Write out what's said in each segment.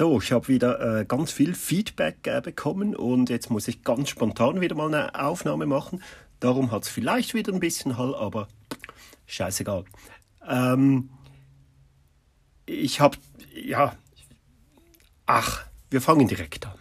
So, ich habe wieder äh, ganz viel Feedback äh, bekommen und jetzt muss ich ganz spontan wieder mal eine Aufnahme machen. Darum hat es vielleicht wieder ein bisschen Hall, aber scheißegal. Ähm, ich habe, ja, ach, wir fangen direkt an.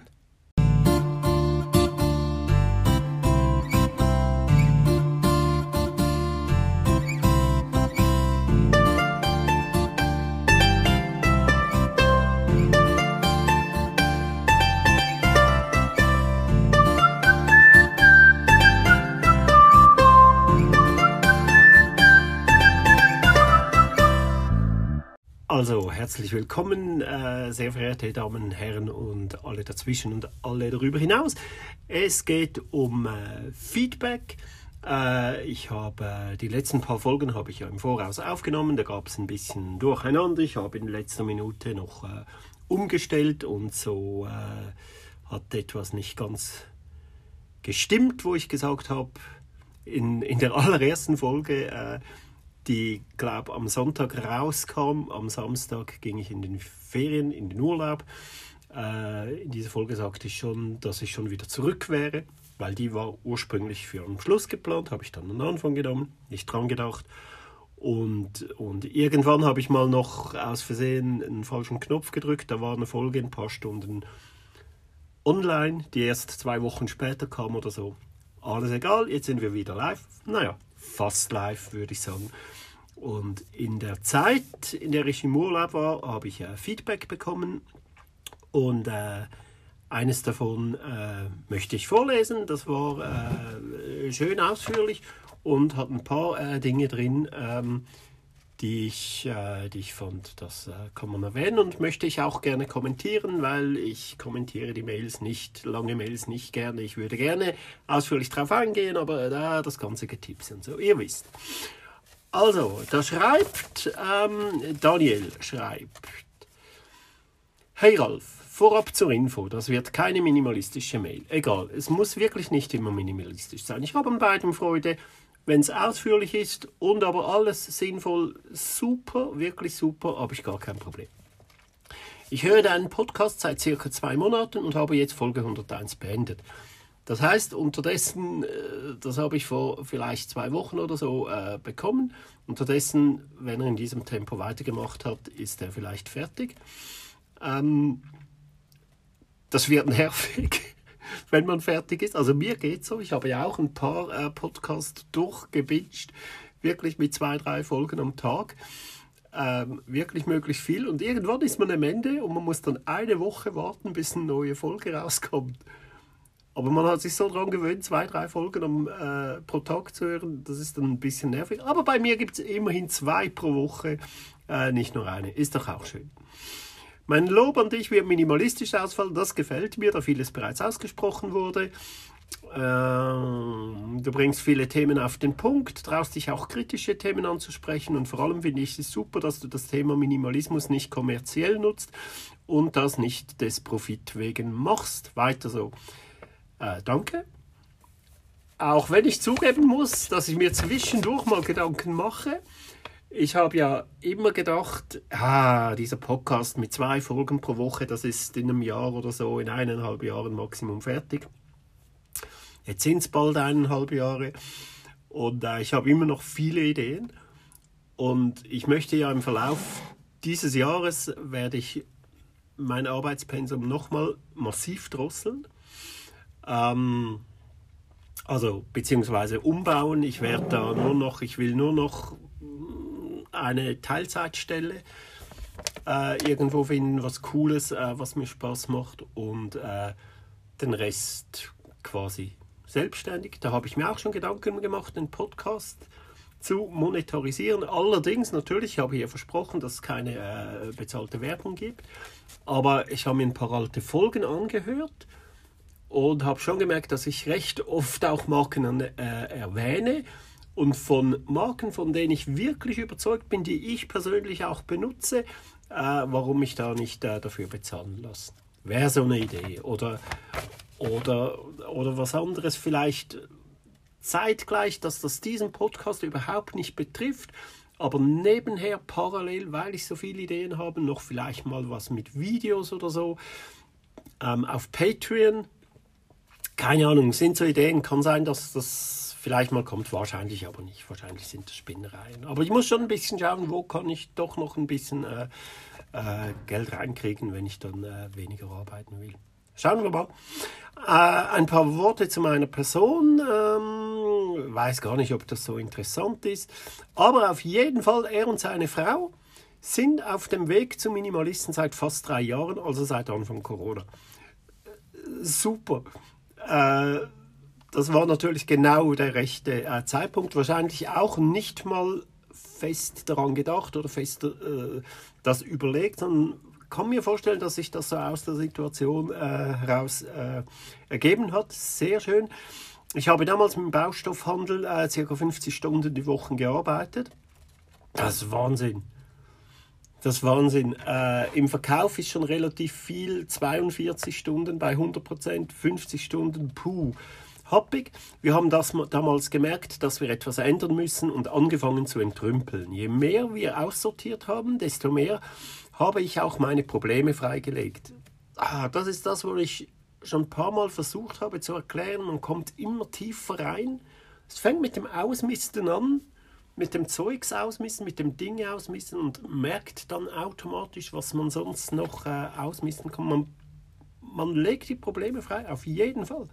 Also, herzlich willkommen, äh, sehr verehrte Damen Herren und alle dazwischen und alle darüber hinaus. Es geht um äh, Feedback. Äh, ich habe äh, die letzten paar Folgen habe ich ja im Voraus aufgenommen. Da gab es ein bisschen Durcheinander. Ich habe in letzter Minute noch äh, umgestellt und so äh, hat etwas nicht ganz gestimmt, wo ich gesagt habe, in, in der allerersten Folge die, glaube am Sonntag rauskam. Am Samstag ging ich in den Ferien, in den Urlaub. Äh, in dieser Folge sagte ich schon, dass ich schon wieder zurück wäre, weil die war ursprünglich für den Schluss geplant, habe ich dann am Anfang genommen, nicht dran gedacht. Und, und irgendwann habe ich mal noch aus Versehen einen falschen Knopf gedrückt. Da war eine Folge ein paar Stunden online, die erst zwei Wochen später kam oder so. Alles egal, jetzt sind wir wieder live. Naja, fast live, würde ich sagen. Und in der Zeit, in der ich im Urlaub war, habe ich äh, Feedback bekommen und äh, eines davon äh, möchte ich vorlesen. Das war äh, schön ausführlich und hat ein paar äh, Dinge drin, ähm, die, ich, äh, die ich fand, das kann man erwähnen und möchte ich auch gerne kommentieren, weil ich kommentiere die Mails nicht, lange Mails nicht gerne. Ich würde gerne ausführlich darauf eingehen, aber da das ganze Getipps und so, ihr wisst. Also, da schreibt, ähm, Daniel schreibt, Hey Ralf, vorab zur Info, das wird keine minimalistische Mail. Egal, es muss wirklich nicht immer minimalistisch sein. Ich habe an beidem Freude, wenn es ausführlich ist und aber alles sinnvoll, super, wirklich super, habe ich gar kein Problem. Ich höre deinen Podcast seit circa zwei Monaten und habe jetzt Folge 101 beendet. Das heißt, unterdessen, äh, das habe ich vor vielleicht zwei Wochen oder so äh, bekommen. Unterdessen, wenn er in diesem Tempo weitergemacht hat, ist er vielleicht fertig. Ähm, das wird nervig, wenn man fertig ist. Also mir geht so. Ich habe ja auch ein paar äh, Podcasts durchgebinged, wirklich mit zwei, drei Folgen am Tag. Ähm, wirklich möglichst viel. Und irgendwann ist man am Ende und man muss dann eine Woche warten, bis eine neue Folge rauskommt. Aber man hat sich so daran gewöhnt, zwei, drei Folgen am, äh, pro Tag zu hören. Das ist dann ein bisschen nervig. Aber bei mir gibt es immerhin zwei pro Woche, äh, nicht nur eine. Ist doch auch schön. Mein Lob an dich wird minimalistisch ausfallen. Das gefällt mir, da vieles bereits ausgesprochen wurde. Ähm, du bringst viele Themen auf den Punkt, traust dich auch kritische Themen anzusprechen und vor allem finde ich es super, dass du das Thema Minimalismus nicht kommerziell nutzt und das nicht des Profit wegen machst. Weiter so. Äh, danke. Auch wenn ich zugeben muss, dass ich mir zwischendurch mal Gedanken mache. Ich habe ja immer gedacht, ah, dieser Podcast mit zwei Folgen pro Woche, das ist in einem Jahr oder so, in eineinhalb Jahren Maximum fertig. Jetzt sind es bald eineinhalb Jahre und äh, ich habe immer noch viele Ideen. Und ich möchte ja im Verlauf dieses Jahres werde ich mein Arbeitspensum nochmal massiv drosseln. Ähm, also beziehungsweise umbauen. Ich werde da nur noch, ich will nur noch eine Teilzeitstelle äh, irgendwo finden, was Cooles, äh, was mir Spaß macht und äh, den Rest quasi selbstständig. Da habe ich mir auch schon Gedanken gemacht, den Podcast zu monetarisieren. Allerdings, natürlich, ich habe hier versprochen, dass es keine äh, bezahlte Werbung gibt. Aber ich habe mir ein paar alte Folgen angehört und habe schon gemerkt, dass ich recht oft auch Marken äh, erwähne und von Marken, von denen ich wirklich überzeugt bin, die ich persönlich auch benutze, äh, warum ich da nicht äh, dafür bezahlen lassen. Wäre so eine Idee oder, oder, oder was anderes vielleicht zeitgleich, dass das diesen Podcast überhaupt nicht betrifft, aber nebenher parallel, weil ich so viele Ideen habe, noch vielleicht mal was mit Videos oder so. Ähm, auf Patreon, keine Ahnung, sind so Ideen, kann sein, dass das vielleicht mal kommt, wahrscheinlich aber nicht, wahrscheinlich sind das Spinnereien. Aber ich muss schon ein bisschen schauen, wo kann ich doch noch ein bisschen äh, äh, Geld reinkriegen, wenn ich dann äh, weniger arbeiten will. Schauen wir mal. Äh, ein paar Worte zu meiner Person. Ähm, weiß gar nicht, ob das so interessant ist. Aber auf jeden Fall, er und seine Frau sind auf dem Weg zum Minimalisten seit fast drei Jahren, also seit Anfang Corona. Super. Äh, das war natürlich genau der rechte äh, Zeitpunkt. Wahrscheinlich auch nicht mal fest daran gedacht oder fest äh, das überlegt, sondern kann mir vorstellen, dass sich das so aus der Situation äh, heraus äh, ergeben hat. Sehr schön. Ich habe damals im Baustoffhandel äh, ca. 50 Stunden die Woche gearbeitet. Das ist Wahnsinn. Das ist Wahnsinn. Äh, Im Verkauf ist schon relativ viel. 42 Stunden bei 100 Prozent, 50 Stunden, puh, happig. Wir haben das damals gemerkt, dass wir etwas ändern müssen und angefangen zu entrümpeln. Je mehr wir aussortiert haben, desto mehr habe ich auch meine Probleme freigelegt. Ah, das ist das, wo ich schon ein paar Mal versucht habe zu erklären. Man kommt immer tiefer rein. Es fängt mit dem Ausmisten an, mit dem Zeugs ausmisten, mit dem Ding ausmisten und merkt dann automatisch, was man sonst noch äh, ausmisten kann. Man, man legt die Probleme frei, auf jeden Fall.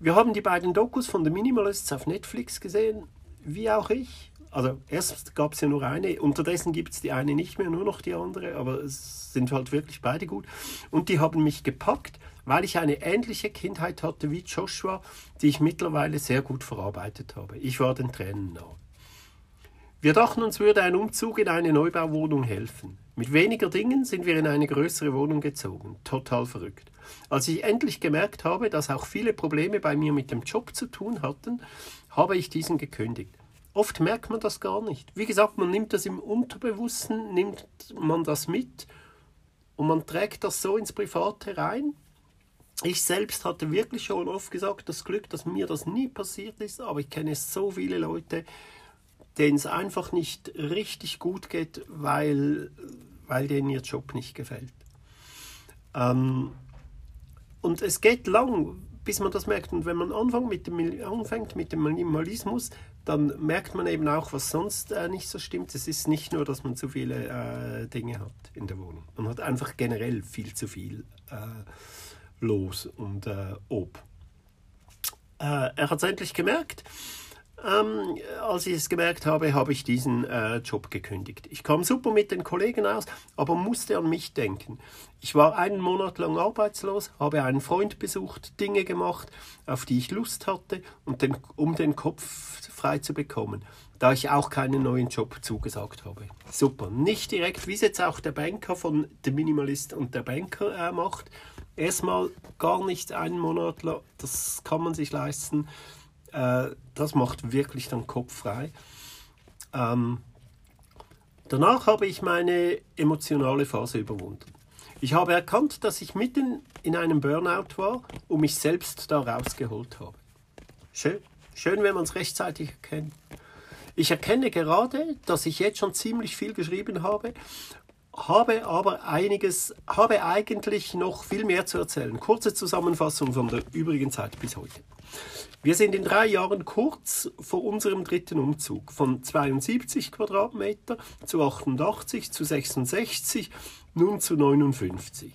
Wir haben die beiden Dokus von The Minimalists auf Netflix gesehen, wie auch ich also erst gab es ja nur eine, unterdessen gibt es die eine nicht mehr, nur noch die andere, aber es sind halt wirklich beide gut. Und die haben mich gepackt, weil ich eine ähnliche Kindheit hatte wie Joshua, die ich mittlerweile sehr gut verarbeitet habe. Ich war den Tränen nah. Wir dachten, uns würde ein Umzug in eine Neubauwohnung helfen. Mit weniger Dingen sind wir in eine größere Wohnung gezogen. Total verrückt. Als ich endlich gemerkt habe, dass auch viele Probleme bei mir mit dem Job zu tun hatten, habe ich diesen gekündigt. Oft merkt man das gar nicht. Wie gesagt, man nimmt das im Unterbewussten, nimmt man das mit und man trägt das so ins Private rein. Ich selbst hatte wirklich schon oft gesagt, das Glück, dass mir das nie passiert ist, aber ich kenne so viele Leute, denen es einfach nicht richtig gut geht, weil, weil denen ihr Job nicht gefällt. Ähm, und es geht lang, bis man das merkt. Und wenn man anfängt mit dem, anfängt mit dem Minimalismus, dann merkt man eben auch, was sonst äh, nicht so stimmt. Es ist nicht nur, dass man zu viele äh, Dinge hat in der Wohnung. Man hat einfach generell viel zu viel äh, los und äh, ob. Äh, er hat es endlich gemerkt. Ähm, als ich es gemerkt habe, habe ich diesen äh, Job gekündigt. Ich kam super mit den Kollegen aus, aber musste an mich denken. Ich war einen Monat lang arbeitslos, habe einen Freund besucht, Dinge gemacht, auf die ich Lust hatte, und den, um den Kopf frei zu bekommen, da ich auch keinen neuen Job zugesagt habe. Super. Nicht direkt, wie es jetzt auch der Banker von The Minimalist und der Banker äh, macht. Erstmal gar nicht einen Monat, das kann man sich leisten äh, das macht wirklich den Kopf frei. Ähm, danach habe ich meine emotionale Phase überwunden. Ich habe erkannt, dass ich mitten in einem Burnout war und mich selbst da rausgeholt habe. Schön, schön, wenn man es rechtzeitig erkennt. Ich erkenne gerade, dass ich jetzt schon ziemlich viel geschrieben habe, habe aber einiges, habe eigentlich noch viel mehr zu erzählen. Kurze Zusammenfassung von der übrigen Zeit bis heute. Wir sind in drei Jahren kurz vor unserem dritten Umzug von 72 Quadratmeter zu 88 zu 66, nun zu 59.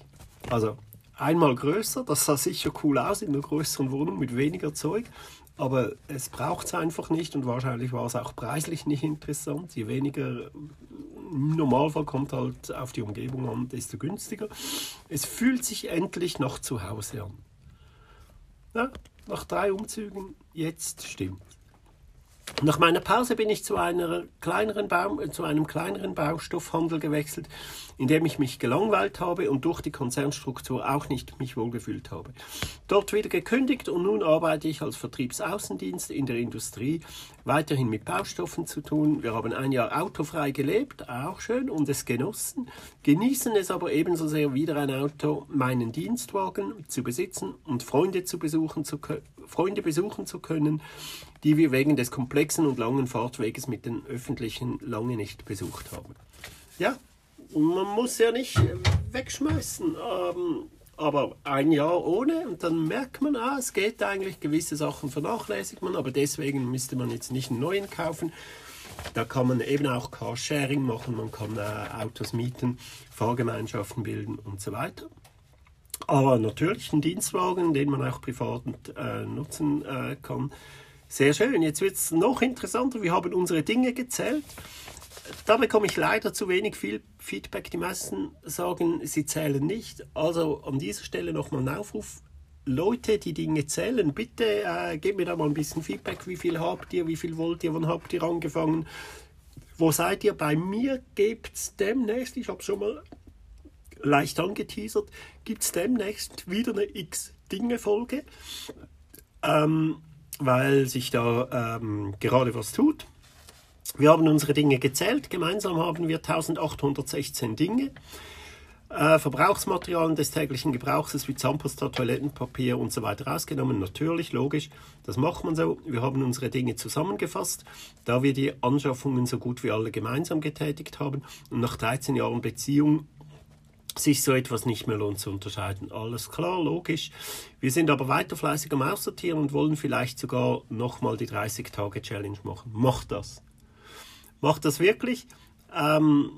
Also einmal größer, das sah sicher cool aus in einer größeren Wohnung mit weniger Zeug, aber es braucht es einfach nicht und wahrscheinlich war es auch preislich nicht interessant. Je weniger im Normalfall kommt halt auf die Umgebung an, desto günstiger. Es fühlt sich endlich nach zu Hause an. Ja, nach drei Umzügen, jetzt stimmt. Nach meiner Pause bin ich zu, einer kleineren Bau, zu einem kleineren Baustoffhandel gewechselt, in dem ich mich gelangweilt habe und durch die Konzernstruktur auch nicht mich wohlgefühlt habe. Dort wieder gekündigt und nun arbeite ich als Vertriebsaußendienst in der Industrie, weiterhin mit Baustoffen zu tun. Wir haben ein Jahr autofrei gelebt, auch schön, und es genossen, genießen es aber ebenso sehr wieder ein Auto, meinen Dienstwagen zu besitzen und Freunde zu besuchen zu können Freunde besuchen zu können, die wir wegen des komplexen und langen Fahrtweges mit den Öffentlichen lange nicht besucht haben. Ja, man muss ja nicht wegschmeißen. Ähm, aber ein Jahr ohne und dann merkt man, ah, es geht eigentlich, gewisse Sachen vernachlässigt man, aber deswegen müsste man jetzt nicht einen neuen kaufen. Da kann man eben auch Carsharing machen, man kann äh, Autos mieten, Fahrgemeinschaften bilden und so weiter. Aber natürlich ein Dienstwagen, den man auch privat äh, nutzen äh, kann. Sehr schön. Jetzt wird es noch interessanter. Wir haben unsere Dinge gezählt da bekomme ich leider zu wenig viel Feedback. Die meisten sagen, sie zählen nicht. Also an dieser Stelle nochmal ein Aufruf. Leute, die Dinge zählen, bitte äh, gebt mir da mal ein bisschen Feedback. Wie viel habt ihr? Wie viel wollt ihr? Wann habt ihr angefangen? Wo seid ihr? Bei mir gibt es demnächst, ich habe schon mal leicht angeteasert, gibt es demnächst wieder eine X-Dinge-Folge, ähm, weil sich da ähm, gerade was tut. Wir haben unsere Dinge gezählt. Gemeinsam haben wir 1816 Dinge. Äh, Verbrauchsmaterialien des täglichen Gebrauchs wie Zahnpasta, Toilettenpapier und so weiter ausgenommen. Natürlich, logisch, das macht man so. Wir haben unsere Dinge zusammengefasst, da wir die Anschaffungen so gut wie alle gemeinsam getätigt haben und nach 13 Jahren Beziehung sich so etwas nicht mehr lohnt zu unterscheiden. Alles klar, logisch. Wir sind aber weiter fleißig am Aussortieren und wollen vielleicht sogar nochmal die 30-Tage-Challenge machen. Macht das macht das wirklich. Ähm,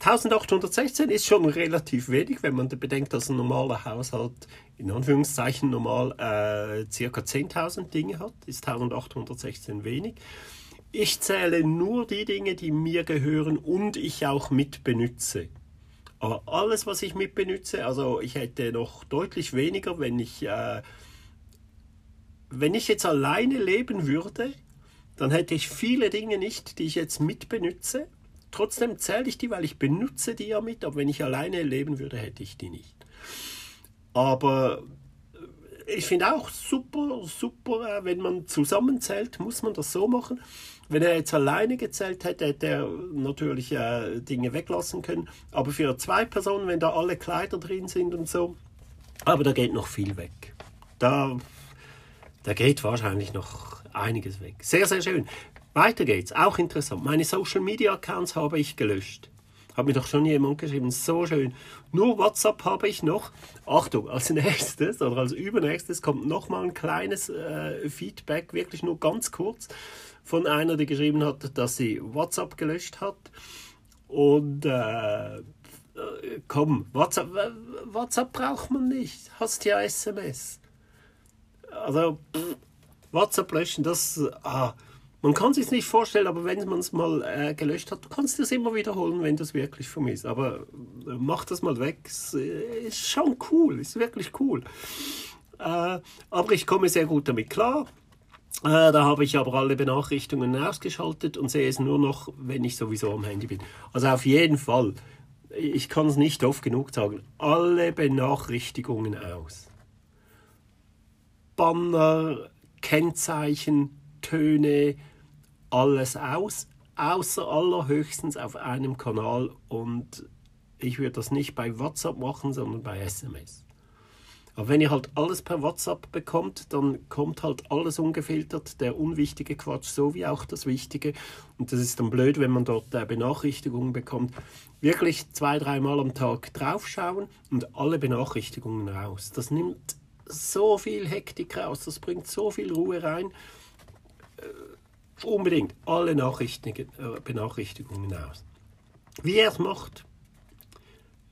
1816 ist schon relativ wenig, wenn man bedenkt, dass ein normaler Haushalt in Anführungszeichen normal äh, ca. 10.000 Dinge hat, ist 1816 wenig. Ich zähle nur die Dinge, die mir gehören und ich auch mitbenütze. Aber alles, was ich mitbenütze, also ich hätte noch deutlich weniger, wenn ich, äh, wenn ich jetzt alleine leben würde, dann hätte ich viele Dinge nicht, die ich jetzt mitbenütze. Trotzdem zähle ich die, weil ich benutze die ja mit, aber wenn ich alleine leben würde, hätte ich die nicht. Aber äh, ich finde auch super, super, äh, wenn man zusammenzählt, muss man das so machen. Wenn er jetzt alleine gezählt hätte, hätte er natürlich äh, Dinge weglassen können. Aber für zwei Personen, wenn da alle Kleider drin sind und so, aber da geht noch viel weg. Da, da geht wahrscheinlich noch einiges weg. Sehr, sehr schön. Weiter geht's. Auch interessant. Meine Social Media Accounts habe ich gelöscht. Hat mir doch schon jemand geschrieben. So schön. Nur WhatsApp habe ich noch. Achtung, als nächstes oder als übernächstes kommt nochmal ein kleines äh, Feedback, wirklich nur ganz kurz, von einer, die geschrieben hat, dass sie WhatsApp gelöscht hat. Und äh, komm, WhatsApp, WhatsApp braucht man nicht. Hast ja SMS. Also, pff, WhatsApp löschen, das, ah, man kann sich nicht vorstellen, aber wenn man es mal äh, gelöscht hat, du kannst es immer wiederholen, wenn das wirklich vermisst. Aber äh, mach das mal weg, es, äh, ist schon cool, ist wirklich cool. Äh, aber ich komme sehr gut damit klar. Äh, da habe ich aber alle Benachrichtigungen ausgeschaltet und sehe es nur noch, wenn ich sowieso am Handy bin. Also auf jeden Fall, ich kann es nicht oft genug sagen, alle Benachrichtigungen aus. Banner, Kennzeichen, Töne, alles aus, außer allerhöchstens auf einem Kanal und ich würde das nicht bei WhatsApp machen, sondern bei SMS. Aber wenn ihr halt alles per WhatsApp bekommt, dann kommt halt alles ungefiltert, der unwichtige Quatsch sowie auch das Wichtige. Und das ist dann blöd, wenn man dort äh, Benachrichtigungen bekommt. Wirklich zwei, dreimal am Tag draufschauen und alle Benachrichtigungen raus. Das nimmt so viel Hektik raus, das bringt so viel Ruhe rein. Äh, unbedingt alle Nachrichten, äh, Benachrichtigungen aus. Wie er es macht,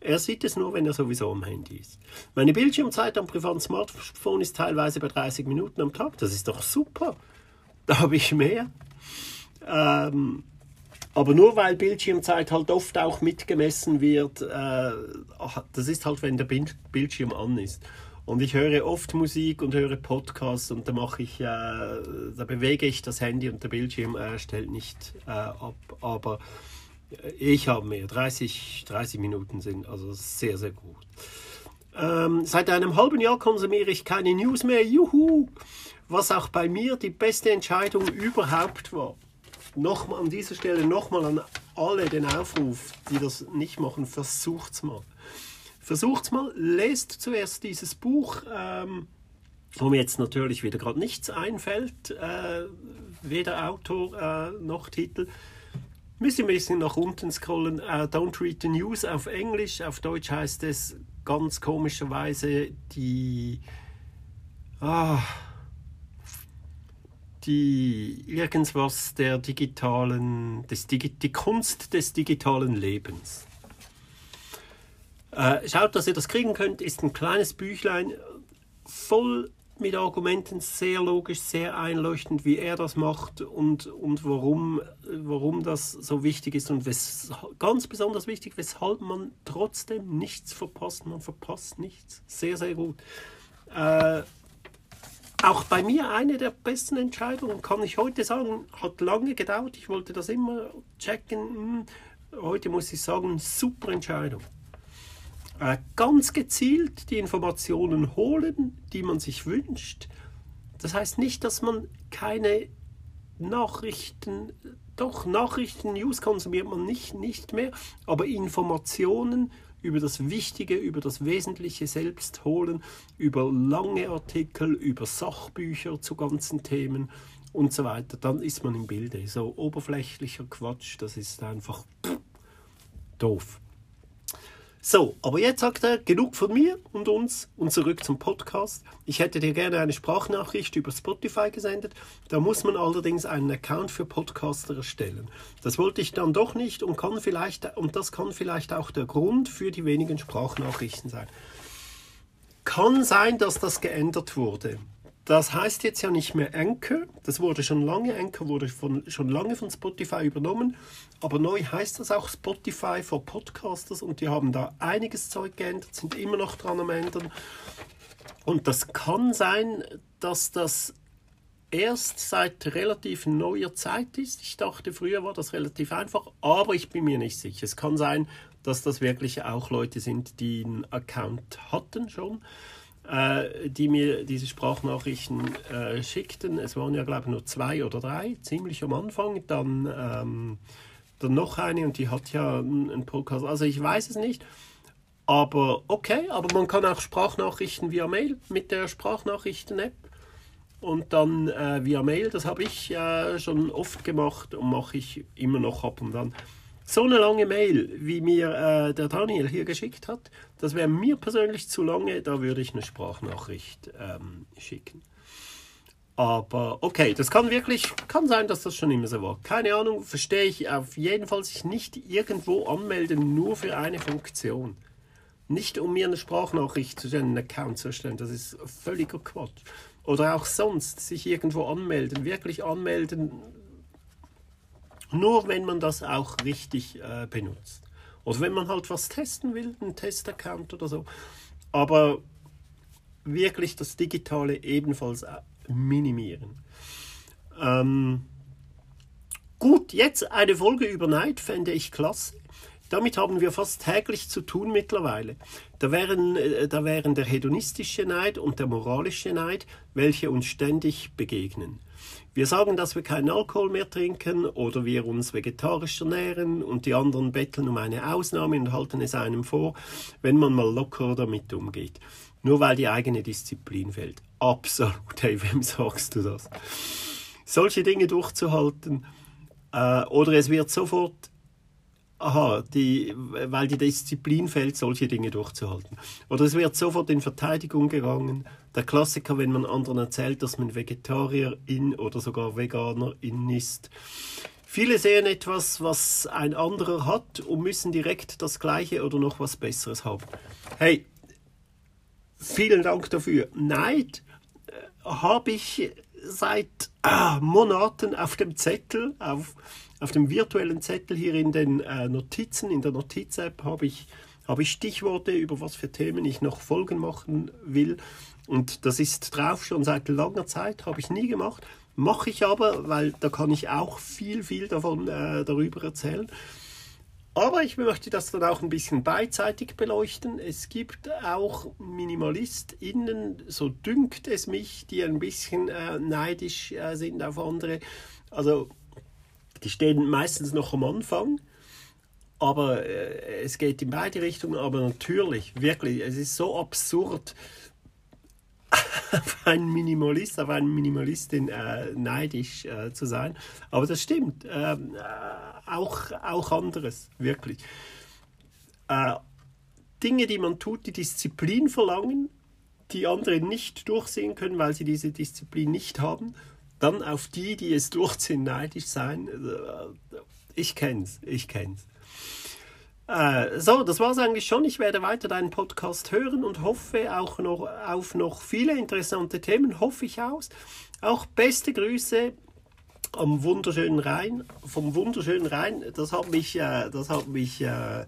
er sieht es nur, wenn er sowieso am Handy ist. Meine Bildschirmzeit am privaten Smartphone ist teilweise bei 30 Minuten am Tag. Das ist doch super. Da habe ich mehr. Ähm, aber nur weil Bildschirmzeit halt oft auch mitgemessen wird, äh, das ist halt, wenn der Bildschirm an ist. Und ich höre oft Musik und höre Podcasts und da mache ich, äh, da bewege ich das Handy und der Bildschirm äh, stellt nicht äh, ab. Aber ich habe mehr. 30, 30 Minuten sind also sehr, sehr gut. Ähm, seit einem halben Jahr konsumiere ich keine News mehr. Juhu! Was auch bei mir die beste Entscheidung überhaupt war. Nochmal an dieser Stelle nochmal an alle den Aufruf, die das nicht machen, versucht's mal. Versucht's mal, lest zuerst dieses Buch. Ähm, wo mir jetzt natürlich wieder gerade nichts einfällt, äh, weder Autor äh, noch Titel. Müssen ein bisschen nach unten scrollen. Uh, Don't Read the News auf Englisch. Auf Deutsch heißt es ganz komischerweise die. Ah, die irgendwas der digitalen, des, die Kunst des digitalen Lebens. Äh, schaut, dass ihr das kriegen könnt, ist ein kleines Büchlein, voll mit Argumenten, sehr logisch, sehr einleuchtend, wie er das macht und, und warum, warum das so wichtig ist und wes, ganz besonders wichtig, weshalb man trotzdem nichts verpasst. Man verpasst nichts. Sehr, sehr gut. Äh, auch bei mir eine der besten Entscheidungen, kann ich heute sagen, hat lange gedauert. Ich wollte das immer checken. Hm, heute muss ich sagen, super Entscheidung. Äh, ganz gezielt die Informationen holen, die man sich wünscht. Das heißt nicht, dass man keine Nachrichten, doch Nachrichten, News konsumiert man nicht, nicht mehr, aber Informationen über das Wichtige, über das Wesentliche selbst holen, über lange Artikel, über Sachbücher zu ganzen Themen und so weiter, dann ist man im Bilde. So oberflächlicher Quatsch, das ist einfach pff, doof. So, aber jetzt sagt er genug von mir und uns und zurück zum Podcast. Ich hätte dir gerne eine Sprachnachricht über Spotify gesendet. Da muss man allerdings einen Account für Podcaster erstellen. Das wollte ich dann doch nicht und kann vielleicht und das kann vielleicht auch der Grund für die wenigen Sprachnachrichten sein. Kann sein, dass das geändert wurde. Das heißt jetzt ja nicht mehr Anchor. Das wurde schon lange, Anchor wurde von, schon lange von Spotify übernommen. Aber neu heißt das auch Spotify for Podcasters und die haben da einiges Zeug geändert, sind immer noch dran am Ändern. Und das kann sein, dass das erst seit relativ neuer Zeit ist. Ich dachte, früher war das relativ einfach, aber ich bin mir nicht sicher. Es kann sein, dass das wirklich auch Leute sind, die einen Account hatten schon äh, die mir diese Sprachnachrichten äh, schickten. Es waren ja, glaube ich, nur zwei oder drei, ziemlich am Anfang. Dann, ähm, dann noch eine und die hat ja einen Podcast. Also ich weiß es nicht. Aber okay, aber man kann auch Sprachnachrichten via Mail mit der Sprachnachrichten-App und dann äh, via Mail. Das habe ich äh, schon oft gemacht und mache ich immer noch ab und dann. So eine lange Mail, wie mir äh, der Daniel hier geschickt hat, das wäre mir persönlich zu lange, da würde ich eine Sprachnachricht ähm, schicken. Aber okay, das kann wirklich, kann sein, dass das schon immer so war. Keine Ahnung, verstehe ich auf jeden Fall sich nicht irgendwo anmelden, nur für eine Funktion. Nicht um mir eine Sprachnachricht zu stellen, einen Account zu erstellen, das ist völliger Quatsch. Oder auch sonst sich irgendwo anmelden, wirklich anmelden, nur wenn man das auch richtig äh, benutzt. Oder wenn man halt was testen will, einen Testaccount oder so. Aber wirklich das Digitale ebenfalls äh, minimieren. Ähm, gut, jetzt eine Folge über Neid fände ich klasse. Damit haben wir fast täglich zu tun mittlerweile. Da wären, äh, da wären der hedonistische Neid und der moralische Neid, welche uns ständig begegnen. Wir sagen, dass wir keinen Alkohol mehr trinken oder wir uns vegetarisch ernähren und die anderen betteln um eine Ausnahme und halten es einem vor, wenn man mal locker damit umgeht. Nur weil die eigene Disziplin fehlt. Absolut, hey, wem sagst du das? Solche Dinge durchzuhalten äh, oder es wird sofort aha, die, weil die Disziplin fehlt, solche Dinge durchzuhalten. Oder es wird sofort in Verteidigung gegangen. Der Klassiker, wenn man anderen erzählt, dass man Vegetarierin oder sogar Veganerin ist. Viele sehen etwas, was ein anderer hat und müssen direkt das Gleiche oder noch was Besseres haben. Hey, vielen Dank dafür. Neid äh, habe ich seit ah, Monaten auf dem Zettel, auf auf dem virtuellen Zettel hier in den äh, Notizen, in der Notiz-App, habe ich, hab ich Stichworte, über was für Themen ich noch Folgen machen will. Und das ist drauf schon seit langer Zeit, habe ich nie gemacht. Mache ich aber, weil da kann ich auch viel, viel davon äh, darüber erzählen. Aber ich möchte das dann auch ein bisschen beidseitig beleuchten. Es gibt auch MinimalistInnen, so dünkt es mich, die ein bisschen äh, neidisch äh, sind auf andere. Also die stehen meistens noch am Anfang, aber äh, es geht in beide Richtungen. Aber natürlich, wirklich, es ist so absurd. auf einen Minimalist, auf eine Minimalistin äh, neidisch äh, zu sein. Aber das stimmt. Ähm, äh, auch, auch anderes, wirklich. Äh, Dinge, die man tut, die Disziplin verlangen, die andere nicht durchsehen können, weil sie diese Disziplin nicht haben, dann auf die, die es durchziehen, neidisch sein. Äh, ich kenn's, ich kenn's. Äh, so, das war's eigentlich schon. Ich werde weiter deinen Podcast hören und hoffe auch noch auf noch viele interessante Themen, hoffe ich aus. Auch beste Grüße am wunderschönen Rhein, vom wunderschönen Rhein. Das hat mich, äh, das hat mich äh,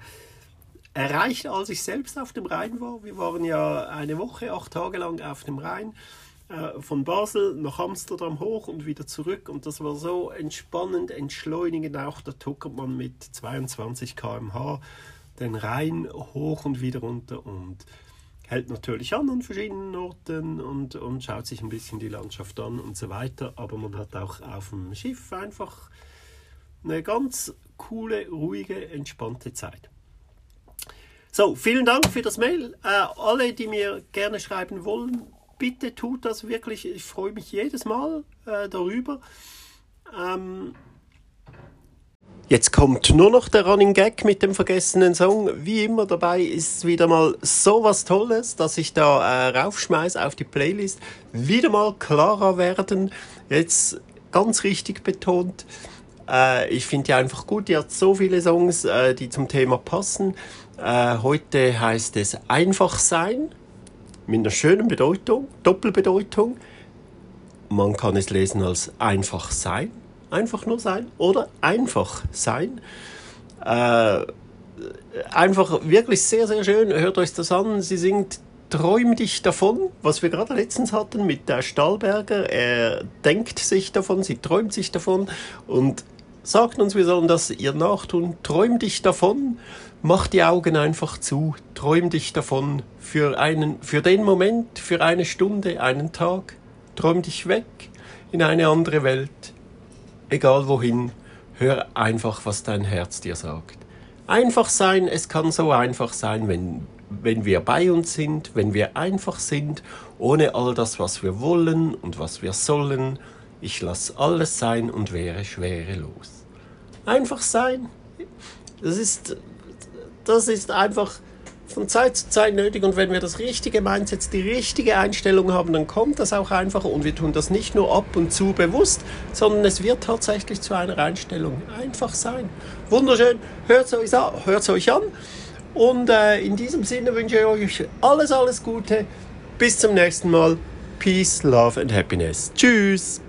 erreicht, als ich selbst auf dem Rhein war. Wir waren ja eine Woche, acht Tage lang auf dem Rhein. Äh, von Basel nach Amsterdam hoch und wieder zurück und das war so entspannend, entschleunigend auch, da tuckert man mit 22 km/h den Rhein hoch und wieder runter und hält natürlich an an verschiedenen Orten und, und schaut sich ein bisschen die Landschaft an und so weiter, aber man hat auch auf dem Schiff einfach eine ganz coole, ruhige, entspannte Zeit. So, vielen Dank für das Mail. Äh, alle, die mir gerne schreiben wollen, bitte tut das wirklich. Ich freue mich jedes Mal äh, darüber. Ähm, Jetzt kommt nur noch der Running Gag mit dem vergessenen Song. Wie immer dabei ist wieder mal so was Tolles, dass ich da äh, raufschmeiße auf die Playlist. Wieder mal klarer werden. Jetzt ganz richtig betont. Äh, ich finde die einfach gut. Die hat so viele Songs, äh, die zum Thema passen. Äh, heute heißt es Einfach sein mit einer schönen Bedeutung, Doppelbedeutung. Man kann es lesen als einfach sein, einfach nur sein oder einfach sein. Äh, einfach wirklich sehr, sehr schön. Hört euch das an. Sie singt Träum dich davon, was wir gerade letztens hatten mit der Stahlberger. Er denkt sich davon, sie träumt sich davon und sagt uns, wir sollen das ihr nachtun. Träum dich davon Mach die Augen einfach zu, träum dich davon für einen, für den Moment, für eine Stunde, einen Tag. Träum dich weg in eine andere Welt. Egal wohin, hör einfach, was dein Herz dir sagt. Einfach sein, es kann so einfach sein, wenn, wenn wir bei uns sind, wenn wir einfach sind, ohne all das, was wir wollen und was wir sollen. Ich lass alles sein und wäre schwerelos. Einfach sein. Das ist das ist einfach von Zeit zu Zeit nötig und wenn wir das richtige Mindset, die richtige Einstellung haben, dann kommt das auch einfach und wir tun das nicht nur ab und zu bewusst, sondern es wird tatsächlich zu einer Einstellung einfach sein. Wunderschön, hört es euch an, und äh, in diesem Sinne wünsche ich euch alles, alles Gute. Bis zum nächsten Mal. Peace, Love and Happiness. Tschüss.